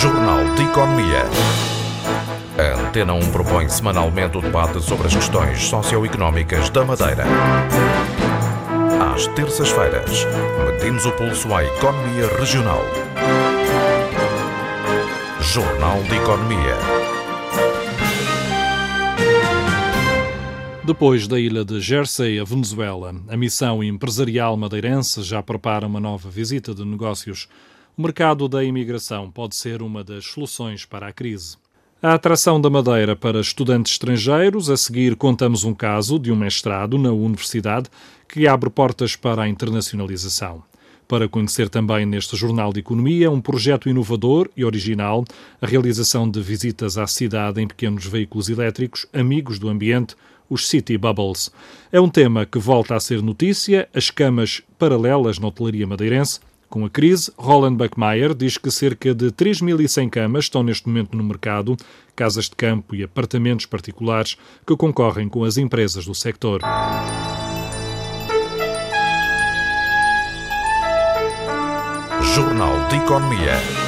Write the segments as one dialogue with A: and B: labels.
A: Jornal de Economia. A Antena 1 propõe semanalmente o debate sobre as questões socioeconómicas da Madeira. Às terças-feiras, medimos o pulso à economia regional. Jornal de Economia.
B: Depois da ilha de Jersey, a Venezuela, a missão empresarial madeirense já prepara uma nova visita de negócios. O mercado da imigração pode ser uma das soluções para a crise. A atração da Madeira para estudantes estrangeiros, a seguir contamos um caso de um mestrado na universidade que abre portas para a internacionalização. Para conhecer também neste Jornal de Economia um projeto inovador e original, a realização de visitas à cidade em pequenos veículos elétricos, amigos do ambiente, os City Bubbles. É um tema que volta a ser notícia, as camas paralelas na hotelaria madeirense. Com a crise, Roland Buckmeyer diz que cerca de 3.100 camas estão neste momento no mercado, casas de campo e apartamentos particulares que concorrem com as empresas do sector.
A: Jornal de Economia.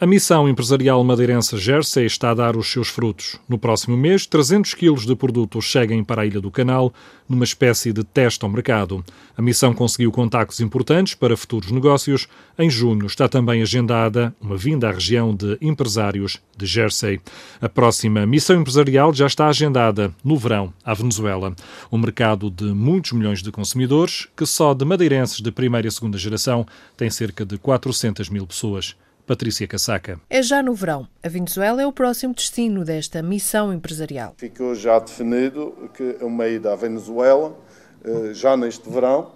B: A missão empresarial madeirense Jersey está a dar os seus frutos. No próximo mês, 300 quilos de produtos seguem para a Ilha do Canal, numa espécie de teste ao mercado. A missão conseguiu contactos importantes para futuros negócios. Em junho está também agendada uma vinda à região de empresários de Jersey. A próxima missão empresarial já está agendada no verão, à Venezuela. Um mercado de muitos milhões de consumidores, que só de madeirenses de primeira e segunda geração tem cerca de 400 mil pessoas. Patrícia Casaca.
C: É já no verão. A Venezuela é o próximo destino desta missão empresarial.
D: Ficou já definido que é uma ida à Venezuela, eh, já neste verão,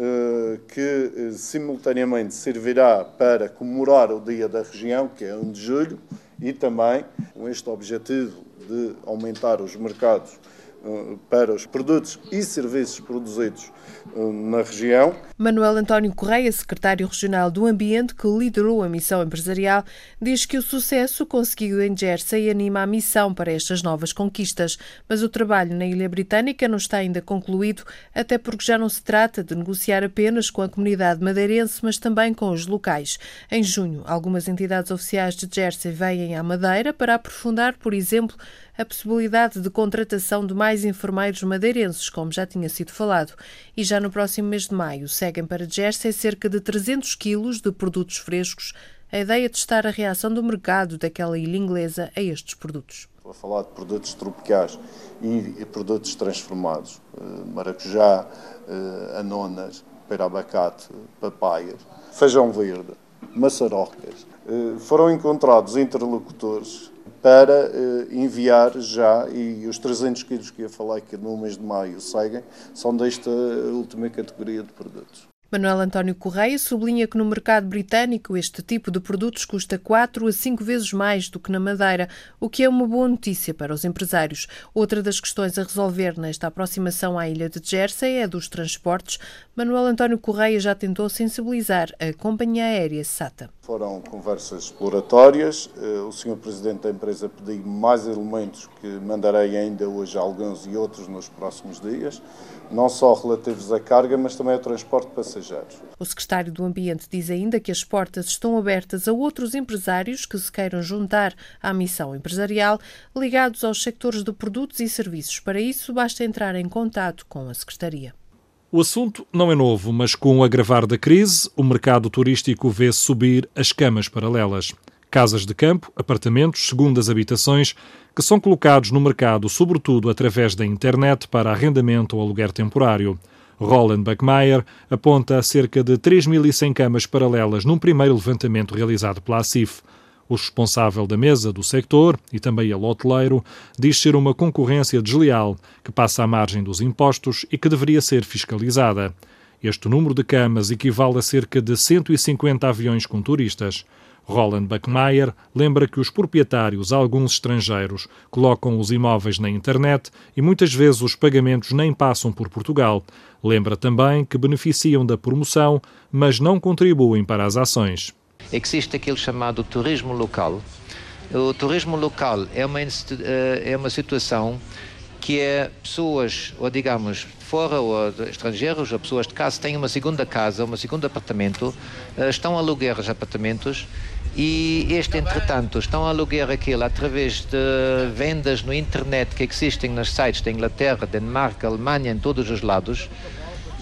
D: eh, que eh, simultaneamente servirá para comemorar o Dia da Região, que é 1 de julho, e também com este objetivo de aumentar os mercados para os produtos e serviços produzidos na região.
C: Manuel António Correia, secretário regional do Ambiente, que liderou a missão empresarial, diz que o sucesso conseguido em Jersey anima a missão para estas novas conquistas, mas o trabalho na Ilha Britânica não está ainda concluído, até porque já não se trata de negociar apenas com a comunidade madeirense, mas também com os locais. Em junho, algumas entidades oficiais de Jersey vêm à Madeira para aprofundar, por exemplo, a possibilidade de contratação de mais enfermeiros madeirenses, como já tinha sido falado, e já no próximo mês de maio seguem para Jersey cerca de 300 quilos de produtos frescos. A ideia é testar a reação do mercado daquela ilha inglesa a estes produtos.
D: Estou a falar de produtos tropicais e produtos transformados, eh, maracujá, eh, anonas, pera-abacate, papaias, feijão verde, maçarocas. Eh, foram encontrados interlocutores para uh, enviar já, e os 300 quilos que eu falei que no mês de maio seguem, são desta última categoria de produtos.
C: Manuel António Correia sublinha que no mercado britânico este tipo de produtos custa 4 a 5 vezes mais do que na Madeira, o que é uma boa notícia para os empresários. Outra das questões a resolver nesta aproximação à ilha de Jersey é dos transportes. Manuel António Correia já tentou sensibilizar a companhia aérea SATA.
D: Foram conversas exploratórias. Eh, o Sr. Presidente da empresa pediu mais elementos que mandarei ainda hoje alguns e outros nos próximos dias, não só relativos à carga, mas também ao transporte de
C: O Secretário do Ambiente diz ainda que as portas estão abertas a outros empresários que se queiram juntar à missão empresarial ligados aos sectores de produtos e serviços. Para isso, basta entrar em contato com a Secretaria.
B: O assunto não é novo, mas com o agravar da crise, o mercado turístico vê subir as camas paralelas. Casas de campo, apartamentos, segundas habitações, que são colocados no mercado sobretudo através da internet para arrendamento ou aluguer temporário. Roland Buckmeyer aponta a cerca de 3.100 camas paralelas num primeiro levantamento realizado pela ACIF. O responsável da mesa do sector, e também ele hoteleiro, diz ser uma concorrência desleal que passa à margem dos impostos e que deveria ser fiscalizada. Este número de camas equivale a cerca de 150 aviões com turistas. Roland Buckmeyer lembra que os proprietários, alguns estrangeiros, colocam os imóveis na internet e muitas vezes os pagamentos nem passam por Portugal. Lembra também que beneficiam da promoção, mas não contribuem para as ações
E: existe aquele chamado turismo local. O turismo local é uma, eh, é uma situação que é pessoas, ou digamos, fora ou estrangeiros, ou pessoas de casa, têm uma segunda casa, um segundo apartamento, eh, estão a alugar os apartamentos e este, entretanto, estão a alugar aquilo através de vendas no internet que existem nos sites da Inglaterra, Dinamarca, Alemanha, em todos os lados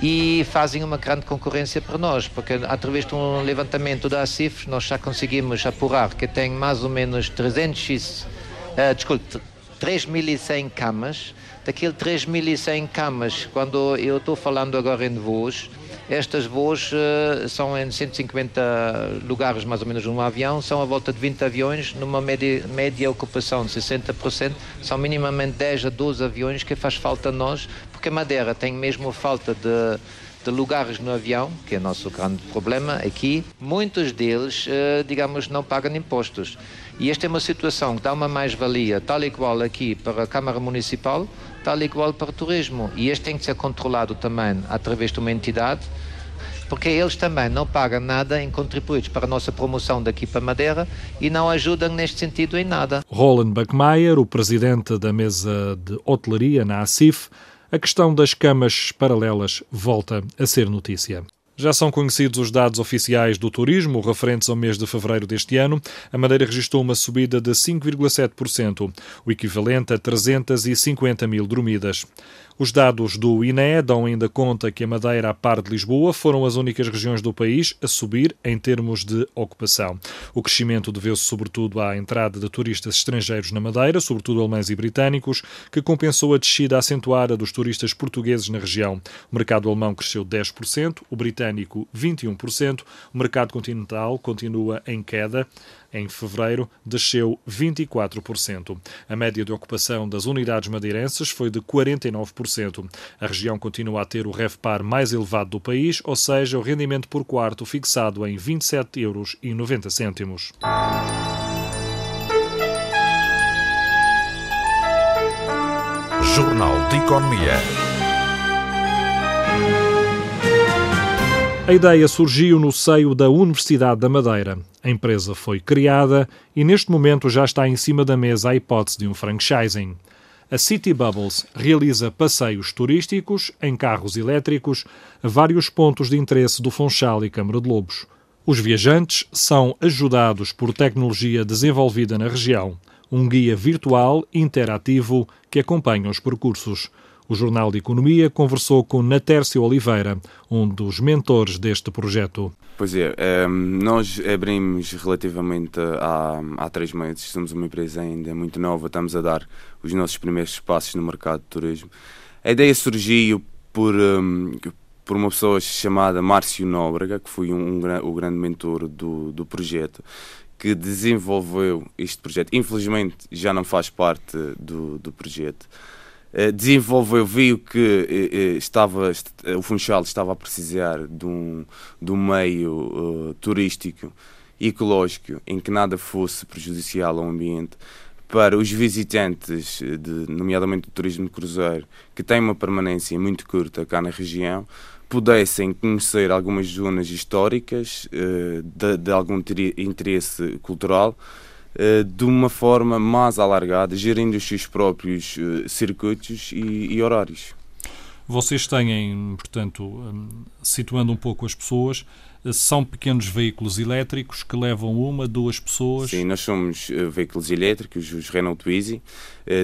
E: e fazem uma grande concorrência para nós, porque através de um levantamento da ACIF nós já conseguimos apurar que tem mais ou menos 300, uh, desculpe, 3.100 camas. Daquele 3.100 camas, quando eu estou falando agora em voos, estas voos uh, são em 150 lugares, mais ou menos, num avião, são a volta de 20 aviões, numa média, média ocupação de 60%, são minimamente 10 a 12 aviões que faz falta a nós, porque a Madeira tem mesmo falta de, de lugares no avião, que é o nosso grande problema aqui. Muitos deles, uh, digamos, não pagam impostos. E esta é uma situação que dá uma mais-valia, tal e qual aqui para a Câmara Municipal, tal e qual para o turismo. E este tem que ser controlado também através de uma entidade, porque eles também não pagam nada em contributos para a nossa promoção daqui para Madeira e não ajudam neste sentido em nada.
B: Roland Buckmeyer, o presidente da mesa de hotelaria na ACIF, a questão das camas paralelas volta a ser notícia. Já são conhecidos os dados oficiais do turismo referentes ao mês de fevereiro deste ano. A Madeira registrou uma subida de 5,7%, o equivalente a 350 mil dormidas. Os dados do INE dão ainda conta que a Madeira, a par de Lisboa, foram as únicas regiões do país a subir em termos de ocupação. O crescimento deveu-se sobretudo à entrada de turistas estrangeiros na Madeira, sobretudo alemães e britânicos, que compensou a descida acentuada dos turistas portugueses na região. O mercado alemão cresceu 10%, o britânico 21%, o mercado continental continua em queda em fevereiro, desceu 24%. A média de ocupação das unidades madeirenses foi de 49%. A região continua a ter o REVPAR mais elevado do país, ou seja, o rendimento por quarto fixado em 27,90 euros.
A: Jornal de Economia.
B: A ideia surgiu no seio da Universidade da Madeira. A empresa foi criada e neste momento já está em cima da mesa a hipótese de um franchising. A City Bubbles realiza passeios turísticos em carros elétricos a vários pontos de interesse do Funchal e Câmara de Lobos. Os viajantes são ajudados por tecnologia desenvolvida na região, um guia virtual interativo que acompanha os percursos. O Jornal de Economia conversou com Natércio Oliveira, um dos mentores deste projeto.
F: Pois é, ehm, nós abrimos relativamente há, há três meses, somos uma empresa ainda muito nova, estamos a dar os nossos primeiros passos no mercado de turismo. A ideia surgiu por, um, por uma pessoa chamada Márcio Nóbrega, que foi um, um, o grande mentor do, do projeto, que desenvolveu este projeto. Infelizmente já não faz parte do, do projeto. Eh, desenvolveu, viu que eh, eh, estava, o Funchal estava a precisar de um, de um meio uh, turístico ecológico em que nada fosse prejudicial ao ambiente para os visitantes, de, nomeadamente do turismo de cruzeiro, que tem uma permanência muito curta cá na região, pudessem conhecer algumas zonas históricas uh, de, de algum interesse cultural de uma forma mais alargada, gerindo os seus próprios eh, circuitos e, e horários.
B: Vocês têm, portanto, hum, situando um pouco as pessoas, eh, são pequenos veículos elétricos que levam uma, duas pessoas?
F: Sim, nós somos veículos elétricos, os Renault Twizy,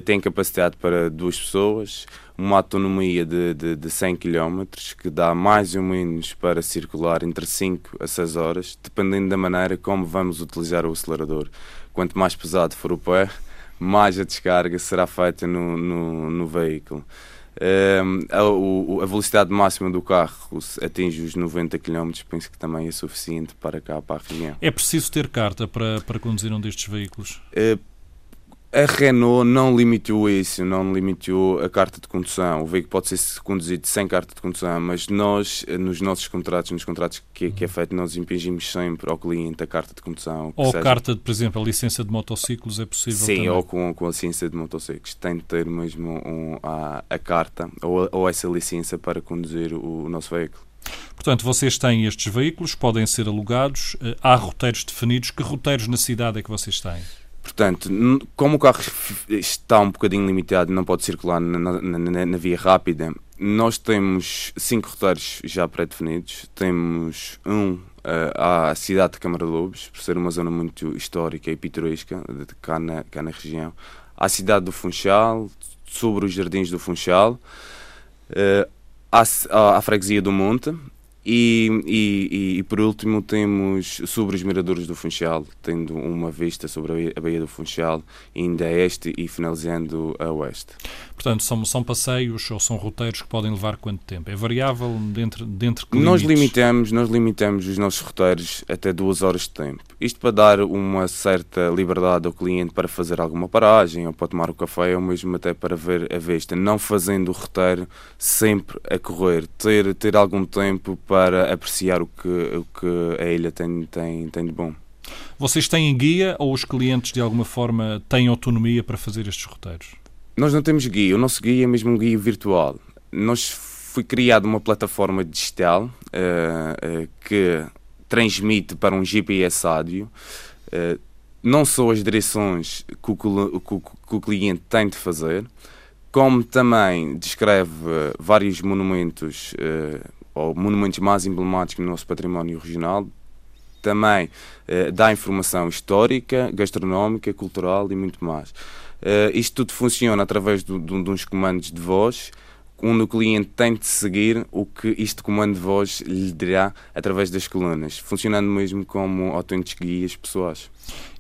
F: têm capacidade para duas pessoas, uma autonomia de, de, de 100 km, que dá mais ou menos para circular entre 5 a 6 horas, dependendo da maneira como vamos utilizar o acelerador quanto mais pesado for o pé, mais a descarga será feita no, no, no veículo. Um, a, a, velocidade máxima do carro atinge os 90 km, penso que também é suficiente para cá, para a região.
B: É preciso ter carta para, para conduzir um destes veículos?
F: Uh, a Renault não limitou isso, não limitou a carta de condução. O veículo pode ser conduzido sem carta de condução, mas nós, nos nossos contratos, nos contratos que, que é feito, nós impingimos sempre ao cliente a carta de condução.
B: Ou seja... carta, de, por exemplo, a licença de motociclos é possível
F: Sim,
B: também?
F: ou com, com a licença de motociclos. Tem de ter mesmo um, a, a carta ou, ou essa licença para conduzir o, o nosso veículo.
B: Portanto, vocês têm estes veículos, podem ser alugados, eh, há roteiros definidos. Que roteiros na cidade é que vocês têm?
F: Portanto, como o carro está um bocadinho limitado e não pode circular na, na, na, via rápida, nós temos cinco roteiros já pré-definidos. Temos um uh, à cidade de Câmara de Lobos, por ser uma zona muito histórica e pitoresca cá na, cá na região. À cidade do Funchal, sobre os jardins do Funchal. Uh, à, à freguesia do Monte, e, e, e, por último temos sobre os miradores do Funchal, tendo uma vista sobre a Baía do Funchal, indo a este e finalizando a oeste.
B: Portanto, são, são passeios ou são roteiros que podem levar quanto tempo? É variável dentro, dentro
F: que nós limitamos Nós limitamos os nossos roteiros até duas horas de tempo. Isto para dar uma certa liberdade ao cliente para fazer alguma paragem, ou para tomar o um café, ou mesmo até para ver a vista. Não fazendo o roteiro sempre a correr. Ter, ter algum tempo para apreciar o que, o que a ilha tem, tem, tem de bom.
B: Vocês têm guia ou os clientes de alguma forma têm autonomia para fazer estes roteiros?
F: Nós não temos guia, o nosso guia é mesmo um guia virtual. Nós foi criada uma plataforma digital uh, uh, que transmite para um GPS áudio uh, não só as direções que o, que, que o, cliente tem de fazer, como também descreve vários monumentos ou monumentos mais emblemáticos no nosso património regional, também dá informação histórica, gastronómica, cultural e muito mais. Uh, isto tudo funciona através de uns comandos de voz, onde o cliente tem de seguir o que este comando de voz lhe dirá através das colunas, funcionando mesmo como autênticos guias pessoais.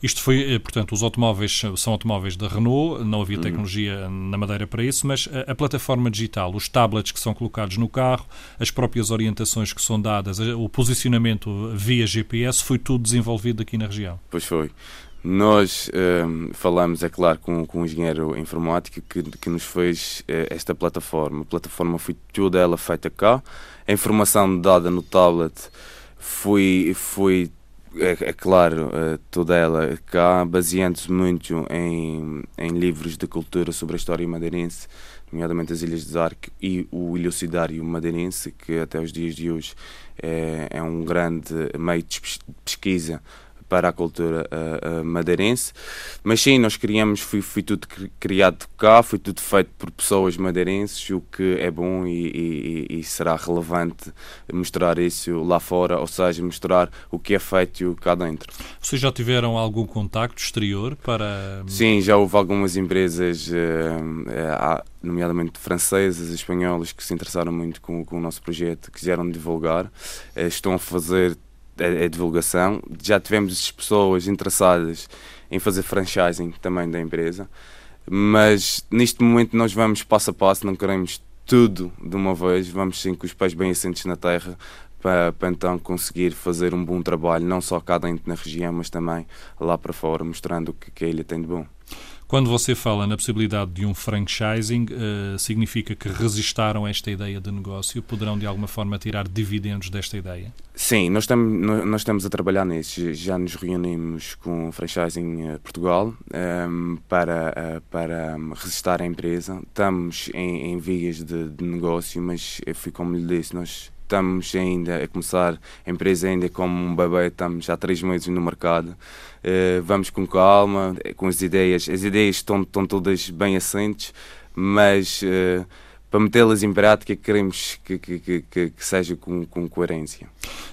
B: Isto foi, eh, portanto, os automóveis são automóveis da Renault, não havia uhum. tecnologia uhum. na Madeira para isso, mas a, a, plataforma digital, os tablets que são colocados no carro, as próprias orientações que são dadas, o posicionamento via GPS, foi tudo desenvolvido aqui na região.
F: Pois foi. Nós um, ehm, falamos, é claro, com, com um engenheiro informático que, que nos fez uh, esta plataforma. A plataforma foi toda ela feita cá. A informação dada no tablet foi, foi é, é claro, uh, toda ela cá, baseando-se muito em, em livros de cultura sobre a história madeirense, nomeadamente as Ilhas de Zarque e o Ilhocidário Madeirense, que até os dias de hoje é, é um grande meio de pesquisa para a cultura uh, uh, madeirense. Mas sim, nós criamos, foi, foi tudo criado cá, foi tudo feito por pessoas madeirenses, o que é bom e, e, e, será relevante mostrar isso lá fora, ou seja, mostrar o que é feito cá dentro.
B: Vocês já tiveram algum contacto exterior para.
F: Sim, já houve algumas empresas, uh, nomeadamente francesas, espanholas, que se interessaram muito com, com o nosso projeto, quiseram divulgar, estão a fazer a, a, divulgação. Já tivemos pessoas interessadas em fazer franchising também da empresa, mas neste momento nós vamos passo a passo, não queremos tudo de uma vez, vamos sim com os pés bem assentes na terra para, para, então conseguir fazer um bom trabalho, não só cá dentro na região, mas também lá para fora, mostrando o que, que a ilha tem de bom.
B: Quando você fala na possibilidade de um franchising, uh, significa que resistaram a esta ideia de negócio? Poderão de alguma forma tirar dividendos desta ideia?
F: Sim, nós, estamos nós estamos a trabalhar nisso. Já nos reunimos com o Franchising eh, Portugal um, ehm, para, uh, para resistar à empresa. Estamos em, em vias de, de negócio, mas foi como lhe disse, nós estamos ainda a começar a empresa ainda como um bebê, estamos há três meses no mercado. Uh, vamos com calma, com as ideias. As ideias estão, estão todas bem assentes, mas uh, para metê-las em prática queremos que, que, que, que seja com, com, coerência.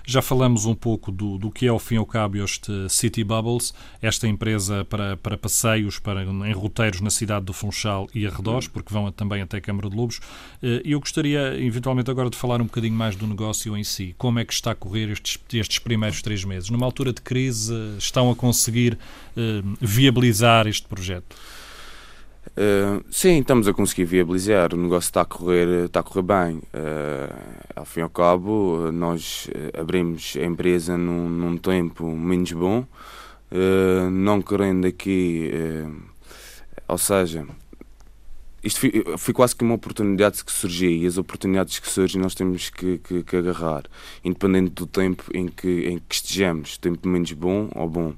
B: Já falamos um pouco do, do que é, ao fim e ao cabo, este City Bubbles, esta empresa para, para passeios, para, em roteiros na cidade do Funchal e arredores, porque vão também até Câmara de Lobos. Eh, eu gostaria, eventualmente, agora de falar um bocadinho mais do negócio em si. Como é que está a correr estes, estes primeiros três meses? Numa altura de crise, estão a conseguir eh, viabilizar este projeto?
F: Uh, sim, estamos a conseguir viabilizar, o negócio está a correr, está a correr bem. Uh, ao fim e ao cabo, nós eh, abrimos a empresa num, num tempo menos bom, uh, não querendo aqui, ou seja, isto foi, foi, quase que uma oportunidade que surgiu e as oportunidades que surgem nós temos que, que, que agarrar, independente do tempo em que, em que estejamos, tempo menos bom ou bom.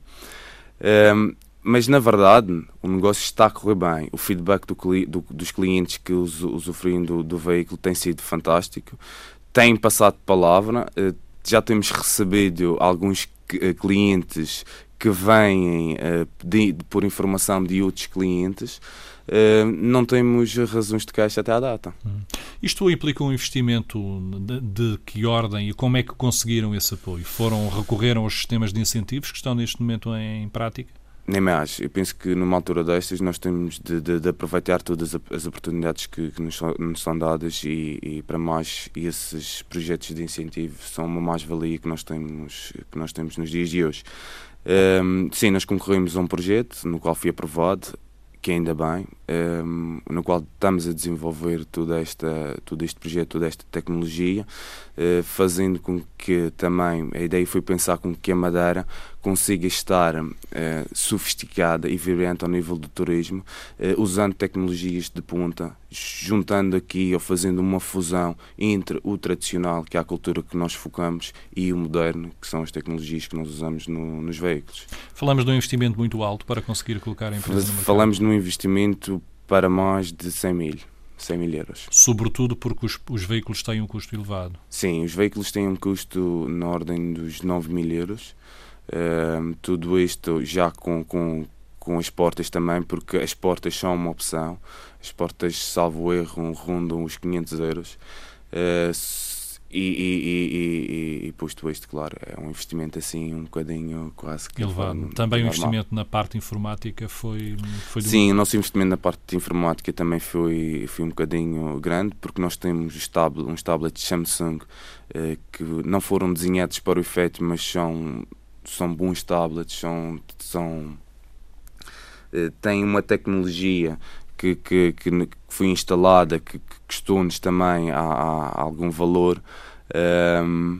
F: Mas na verdade o negócio está a correr bem. O feedback do, do, dos clientes que usufruem do, do veículo tem sido fantástico. Tem passado palavra. Eh, já temos recebido alguns eh, clientes que vêm uh, por informação de outros clientes, uh, não temos razões de caixa até à data. Hum.
B: Isto implica um investimento de, de, que ordem e como é que conseguiram esse apoio? Foram, recorreram aos sistemas de incentivos que estão neste momento em prática?
F: Nem mais. Eu penso que numa altura destas nós temos de, de, de aproveitar todas as oportunidades que, que nos, são, nos, são, dadas e, e, para mais esses projetos de incentivo são uma mais-valia que nós temos que nós temos nos dias de hoje. Um, sim, nós concorremos a um projeto no qual fui aprovado, que ainda bem, um, no qual estamos a desenvolver toda esta, todo este projeto, toda esta tecnologia, uh, fazendo com que também a ideia foi pensar com que a Madeira consiga estar uh, sofisticada e vibrante ao nível do turismo, uh, usando tecnologias de ponta, juntando aqui ou fazendo uma fusão entre o tradicional, que é a cultura que nós focamos, e o moderno, que são as tecnologias que nós usamos no, nos veículos.
B: Falamos de um investimento muito alto para conseguir colocar a empresa no mercado.
F: Falamos num investimento para mais de 100 mil. 100 mil euros.
B: Sobretudo porque os, os, veículos têm um custo elevado.
F: Sim, os veículos têm um custo na ordem dos 9 mil euros. Uh, tudo isto já com, com, com as portas também, porque as portas são uma opção. As portas, salvo erro, rondam os 500 euros. Uh, e, e, e, e, posto isto, claro, é um investimento assim um bocadinho quase que
B: elevado. Também o investimento na parte informática foi, foi
F: Sim, o nosso investimento na parte informática também foi, foi um bocadinho grande, porque nós temos uns tablets Samsung eh, que não foram desenhados para o efeito, mas são, são bons tablets, são, são eh, têm uma tecnologia que, que, que foi instalada, que, que custou-nos também a, a, algum valor. Um,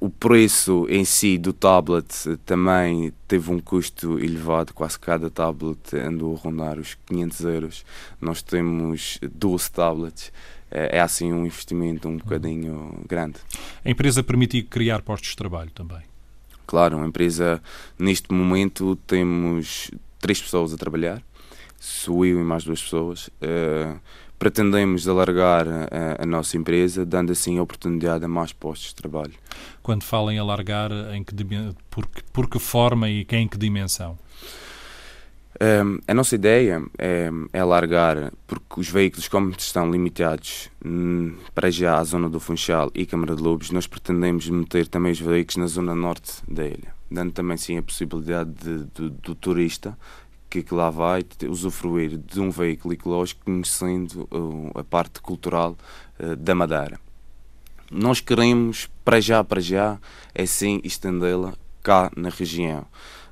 F: o preço em si do tablet também teve um custo elevado, quase cada tablet andou a rondar os 500 euros. Nós temos 12 tablets, é, é assim um investimento um bocadinho grande.
B: A empresa permitiu criar postos de trabalho também?
F: Claro, a empresa, neste momento, temos três pessoas a trabalhar sou eu e mais duas pessoas. Uh, pretendemos alargar a, a, nossa empresa, dando assim a oportunidade a mais postos de trabalho.
B: Quando falam em alargar, em que, por, que, por que forma e em que dimensão?
F: Um, eh, a nossa ideia é, é, alargar, porque os veículos, como estão limitados hum, para já à zona do Funchal e Câmara de Lobos, nós pretendemos meter também os veículos na zona norte da ilha, dando também sim a possibilidade de, de, do turista que, que lá vai usufruir de um veículo ecológico conhecendo uh, a parte cultural uh, da Madeira. Nós queremos, para já, para já, é sim estendê-la cá na região.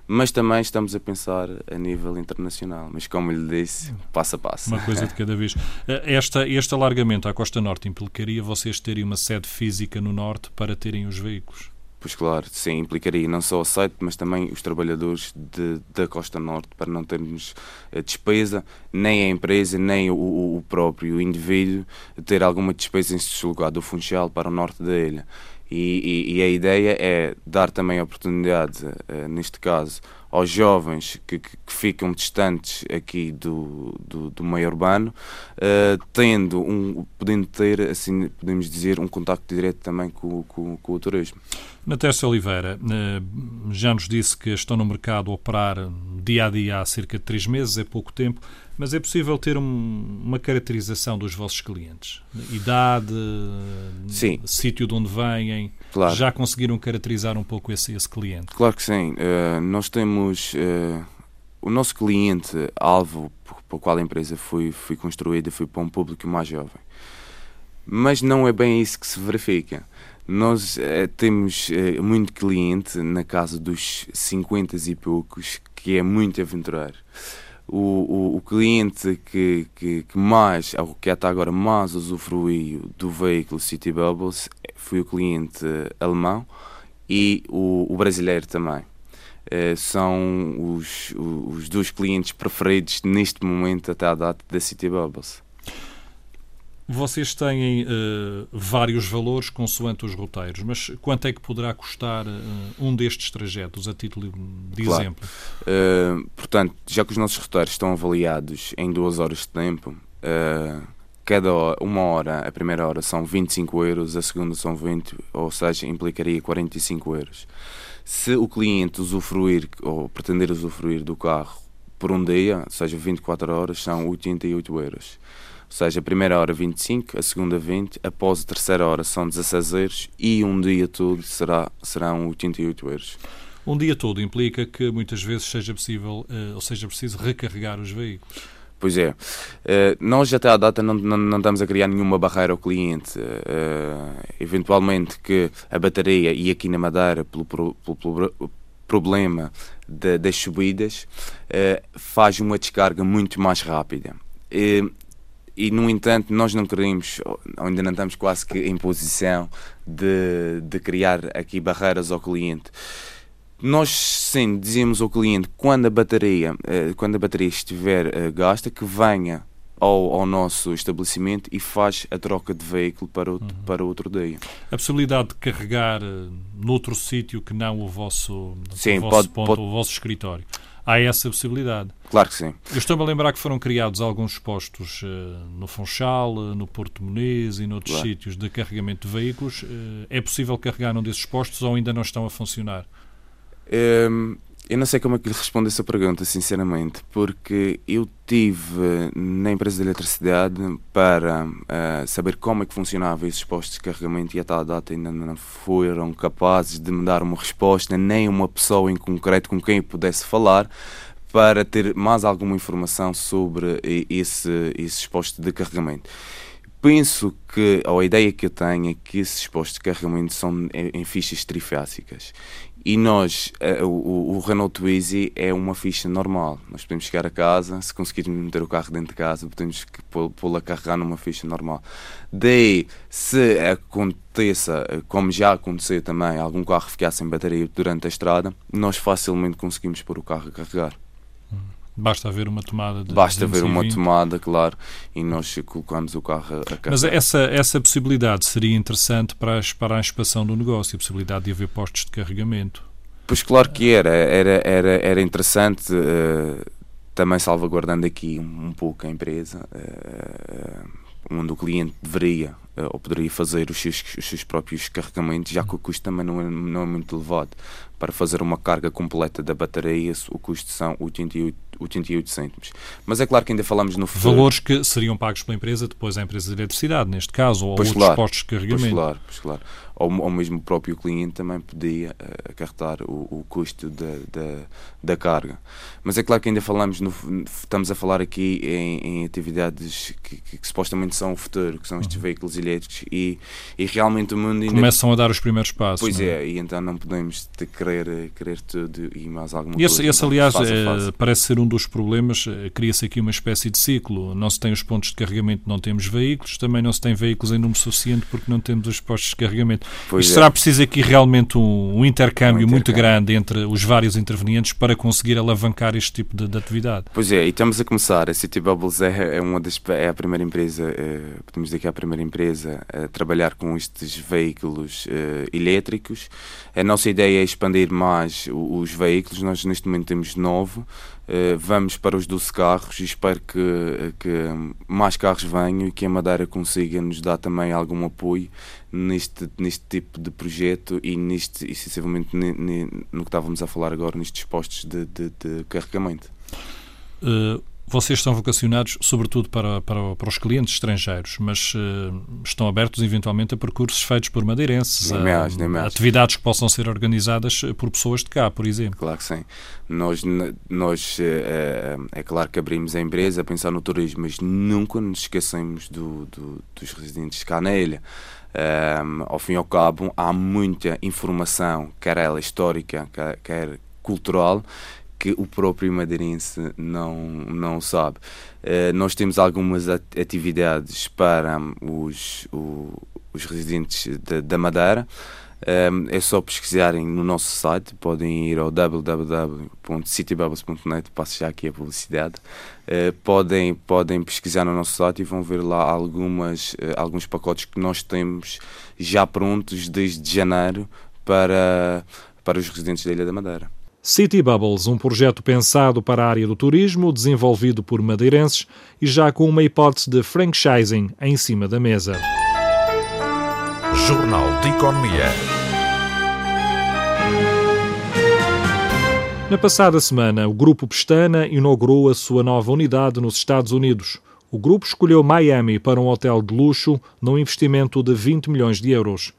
F: Mas também estamos a pensar a nível internacional. Mas, como lhe disse, passo a passo.
B: Uma coisa de cada vez. Eh, esta, este alargamento à Costa Norte implicaria vocês terem uma sede física no Norte para terem os veículos?
F: Pois claro, sim, implicaria não só o site, mas também os trabalhadores de, da Costa Norte, para não termos a despesa, nem a empresa, nem o, o próprio indivíduo ter alguma despesa em se deslocar do Funchal para o norte da ilha. E, e, e, a ideia é dar também oportunidade, uh, neste caso, aos jovens que, que, que, ficam distantes aqui do, do, do meio urbano, uh, tendo um, podendo ter, assim podemos dizer, um contacto direto também com, com, com o turismo.
B: Natécia Oliveira, uh, já nos disse que estão no mercado a operar dia a dia há cerca de três meses, é pouco tempo. Mas é possível ter um, uma caracterização dos vossos clientes? Idade, sim. sítio de onde vêm? Claro. Já conseguiram caracterizar um pouco esse, esse cliente?
F: Claro que sim. Uh, nós temos. Uh, o nosso cliente-alvo, para o qual a empresa foi, foi construída, foi para um público mais jovem. Mas não é bem isso que se verifica. Nós uh, temos muito cliente na casa dos 50 e poucos que é muito aventureiro o, o, o cliente que, que, que, mais, que até agora mais usufruiu do veículo City Bubbles foi o cliente alemão e o, o brasileiro também. Uh, são os, os dois clientes preferidos neste momento até à data da City Bubbles.
B: Vocês têm uh, vários valores consoante os roteiros, mas quanto é que poderá custar uh, um destes trajetos, a título de claro. exemplo?
F: Uh, portanto, já que os nossos roteiros estão avaliados em duas horas de tempo, cada hora, uma hora, a primeira hora são 25 euros, a segunda são 20, ou seja, implicaria 45 euros. Se o cliente usufruir ou pretender usufruir do carro por um dia, seja 24 horas, são 88 euros. Ou seja, a primeira hora 25, a segunda 20, após a terceira hora são 16 euros e um dia todo será, serão 88 euros.
B: Um dia todo implica que muitas vezes seja possível, uh, ou seja preciso recarregar os veículos.
F: Pois é. Uh, nós até à data não, não, não, estamos a criar nenhuma barreira ao cliente. Uh, eventualmente que a bateria, e aqui na Madeira, pelo, pelo, pelo problema de, das subidas, faz uma descarga muito mais rápida. E, no entanto, nós não queremos, ainda não estamos quase que em posição de, de criar aqui barreiras ao cliente. Nós sim dizemos ao cliente quando a bateria, eh, quando a bateria estiver eh, gasta, que venha ao, ao, nosso estabelecimento e faz a troca de veículo para outro, uhum. para outro dia.
B: A possibilidade de carregar uh, noutro sítio que não o vosso,
F: sim,
B: o vosso
F: pode,
B: ponto,
F: pode...
B: o vosso escritório. Há essa possibilidade.
F: Claro que sim.
B: Eu estou-me a lembrar que foram criados alguns postos uh, no Funchal, uh, no Porto Muniz e noutros claro. sítios de carregamento de veículos. é possível carregar num desses postos ou ainda não estão a funcionar?
F: Um, eu não sei como é que lhe respondo essa pergunta, sinceramente, porque eu tive na empresa de eletricidade para uh, saber como é que funcionava esses postos de carregamento e até a data ainda não foram capazes de me dar uma resposta, nem uma pessoa em concreto com quem eu pudesse falar para ter mais alguma informação sobre esse, esses postos de carregamento. Penso que, ou a ideia que eu tenho é que esses postos de carregamento são em, em fichas trifásicas e nós, uh, o, o, Renault Twizy é uma ficha normal. Nós podemos chegar a casa, se conseguirmos meter o carro dentro de casa, podemos pô-lo a carregar numa ficha normal. Daí, se aconteça, como já aconteceu também, algum carro ficar sem bateria durante a estrada, nós facilmente conseguimos pôr o carro a carregar.
B: Basta haver uma tomada de
F: Basta haver uma tomada, claro, e nós colocamos o carro a carregar.
B: Mas essa, essa possibilidade seria interessante para a, para a expansão do negócio, a possibilidade de haver postos de carregamento.
F: Pois claro que era, era, era, era interessante, uh, também salvaguardando aqui um, um pouco a empresa, uh, onde o cliente deveria uh, ou poderia fazer os seus, os seus próprios carregamentos, já que o custo também não é, não é muito elevado. Para fazer uma carga completa da bateria, o custo são 88 88 cêntimos. Mas é claro que ainda falamos no
B: futuro. Valores que seriam pagos pela empresa, depois a empresa de eletricidade, neste caso, ou
F: pois
B: outros
F: claro,
B: postos de carregamento.
F: Pois claro, pois claro. Ou, ou mesmo o próprio cliente também podia uh, acarretar o, o custo da, da, da, carga. Mas é claro que ainda falamos, no, estamos a falar aqui em, em atividades que, que, que, supostamente são o futuro, que são estes uhum. veículos elétricos e, e realmente o mundo ainda...
B: Começam a dar os primeiros passos.
F: Pois
B: é?
F: é, e então não podemos querer, querer tudo e mais alguma
B: esse,
F: coisa.
B: Esse, aliás, é, parece ser um dos problemas, eh, cria-se aqui uma espécie de ciclo. Não se tem os pontos de carregamento, não temos veículos, também não se tem veículos em número suficiente porque não temos os postos de carregamento. Pois é. será preciso aqui realmente um, um, intercâmbio um, muito grande entre os vários intervenientes para conseguir alavancar este tipo de, de, atividade.
F: Pois é, e estamos a começar. A City Bubbles é, é, uma das, é a primeira empresa, é, podemos dizer que é a primeira empresa a trabalhar com estes veículos é, elétricos. A nossa ideia é expandir mais os veículos. Nós neste momento temos nove. Uh, vamos para os 12 carros e espero que, que mais carros venham e que a Madeira consiga nos dar também algum apoio neste, neste tipo de projeto e, neste, excessivamente no que estávamos a falar agora, nestes postos de, de, de carregamento.
B: Uh, vocês estão vocacionados sobretudo para, para, para os clientes estrangeiros, mas uh, estão abertos eventualmente a percursos feitos por madeirenses,
F: nem a, mais, nem mais.
B: atividades que possam ser organizadas por pessoas de cá, por exemplo.
F: Claro que sim. Nós, nós é, é claro que abrimos a empresa a pensar no turismo, mas nunca nos esquecemos do, do, dos residentes cá na ilha. Um, ao fim e ao cabo, há muita informação, quer ela histórica, quer, quer cultural, que o próprio madeirense não, não sabe. Uh, nós temos algumas atividades para os, o, os residentes de, da Madeira. Um, é só pesquisarem no nosso site, podem ir ao www.citybubbles.net, passo já aqui a publicidade. Uh, podem, podem pesquisar no nosso site e vão ver lá algumas, uh, alguns pacotes que nós temos já prontos desde janeiro para, para os residentes da Ilha da Madeira.
B: City Bubbles, um projeto pensado para a área do turismo, desenvolvido por madeirenses e já com uma hipótese de franchising em cima da mesa.
A: Jornal de Economia.
B: Na passada semana, o Grupo Pestana inaugurou a sua nova unidade nos Estados Unidos. O grupo escolheu Miami para um hotel de luxo num investimento de 20 milhões de euros.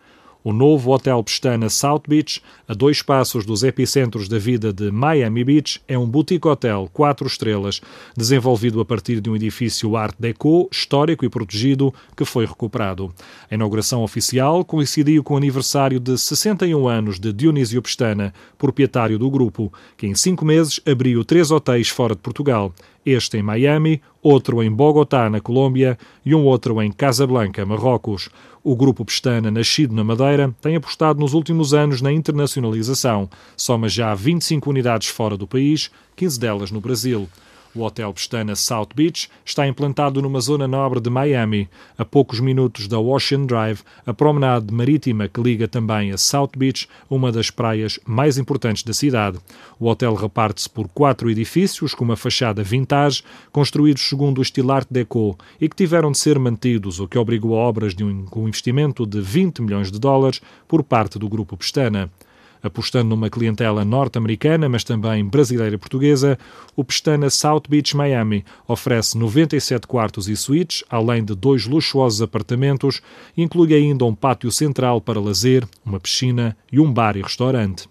B: O novo Hotel Pestana South Beach, a dois passos dos epicentros da vida de Miami Beach, é um boutique hotel quatro estrelas, desenvolvido a partir de um edifício Art Deco, histórico e protegido, que foi recuperado. A inauguração oficial coincidiu com o aniversário de 61 anos de Dionísio Pestana, proprietário do grupo, que em cinco meses abriu três hotéis fora de Portugal este em Miami, outro em Bogotá, na Colômbia, e um outro em Casablanca, Marrocos. O grupo Pestana, nascido na Madeira, tem apostado nos últimos anos na internacionalização. Soma já 25 unidades fora do país, 15 delas no Brasil. O Hotel Pestana South Beach está implantado numa zona nobre de Miami, a poucos minutos da Ocean Drive, a promenade marítima que liga também a South Beach, uma das praias mais importantes da cidade. O hotel reparte-se por quatro edifícios com uma fachada vintage, construídos segundo o estilo Art Deco e que tiveram de ser mantidos, o que obrigou a obras de um, com investimento de 20 milhões de dólares por parte do grupo Pestana apostando numa clientela norte-americana, mas também brasileira e portuguesa, o Pestana South Beach Miami oferece 97 quartos e suítes, além de dois luxuosos apartamentos, e inclui ainda um pátio central para lazer, uma piscina e um bar e restaurante.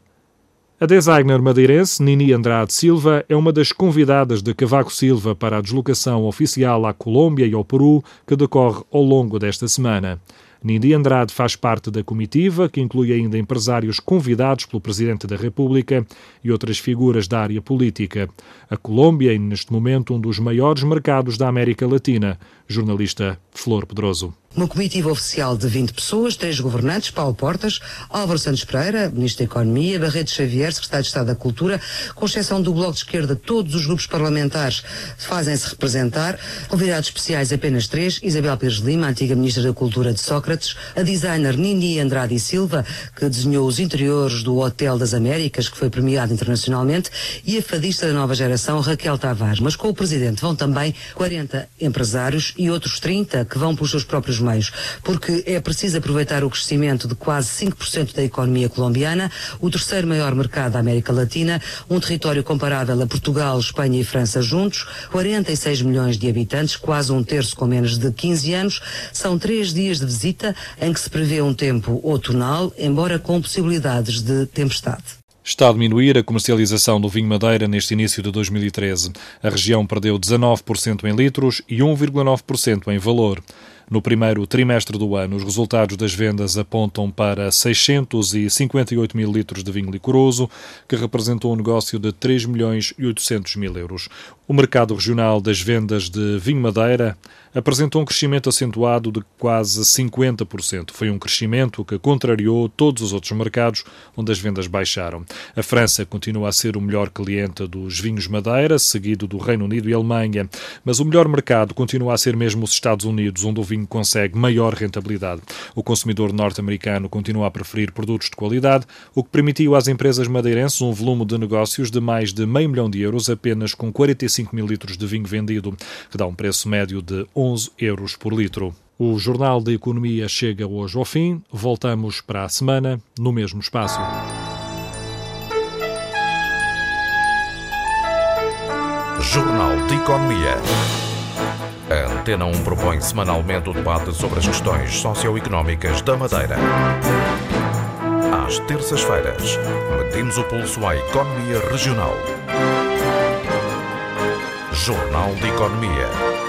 B: A designer madeirense Nini Andrade Silva é uma das convidadas de Cavaco Silva para a deslocação oficial à Colômbia e ao Peru que decorre ao longo desta semana. Nindi Andrade faz parte da comitiva, que inclui ainda empresários convidados pelo Presidente da República e outras figuras da área política. A Colômbia é, neste momento, um dos maiores mercados da América Latina. Jornalista Flor Pedroso.
G: Uma comitiva oficial de 20 pessoas, três governantes, Paulo Portas, Álvaro Santos Pereira, Ministro da Economia, Barreto Xavier, Secretário de Estado da Cultura, com exceção do Bloco de Esquerda, todos os grupos parlamentares fazem-se representar. Convidados especiais apenas três, Isabel Pires Lima, antiga Ministra da Cultura de Sócrates, a designer Nini Andrade e Silva, que desenhou os interiores do Hotel das Américas, que foi premiado internacionalmente, e a fadista da nova geração, Raquel Tavares. Mas com o Presidente vão também 40 empresários e outros 30 que vão pelos seus próprios meios, porque é preciso aproveitar o crescimento de quase 5% da economia colombiana, o terceiro maior mercado da América Latina, um território comparável a Portugal, Espanha e França juntos, 46 milhões de habitantes, quase um terço com menos de 15 anos. São três dias de visita em que se prevê um tempo outonal, embora com possibilidades de tempestade.
B: Está a diminuir a comercialização do vinho Madeira neste início de 2013. A região perdeu 19% em litros e 1,9% em valor. No primeiro trimestre do ano, os resultados das vendas apontam para 658 mil litros de vinho licoroso, que representou um negócio de 3 milhões e 800 mil euros. O mercado regional das vendas de vinho madeira apresentou um crescimento acentuado de quase 50%. Foi um crescimento que contrariou todos os outros mercados onde as vendas baixaram. A França continua a ser o melhor cliente dos vinhos madeira, seguido do Reino Unido e Alemanha, mas o melhor mercado continua a ser mesmo os Estados Unidos, onde o vinho consegue maior rentabilidade. O consumidor norte-americano continua a preferir produtos de qualidade, o que permitiu às empresas madeirenses um volume de negócios de mais de meio milhão de euros apenas com 45 mil litros de vinho vendido, que dá um preço médio de 11 euros por litro. O Jornal da Economia chega hoje ao fim. Voltamos para a semana, no mesmo espaço.
A: Jornal de Economia. A Antena 1 propõe semanalmente o debate sobre as questões socioeconómicas da Madeira. Às terças-feiras, metemos o pulso à economia regional. Jornal de Economia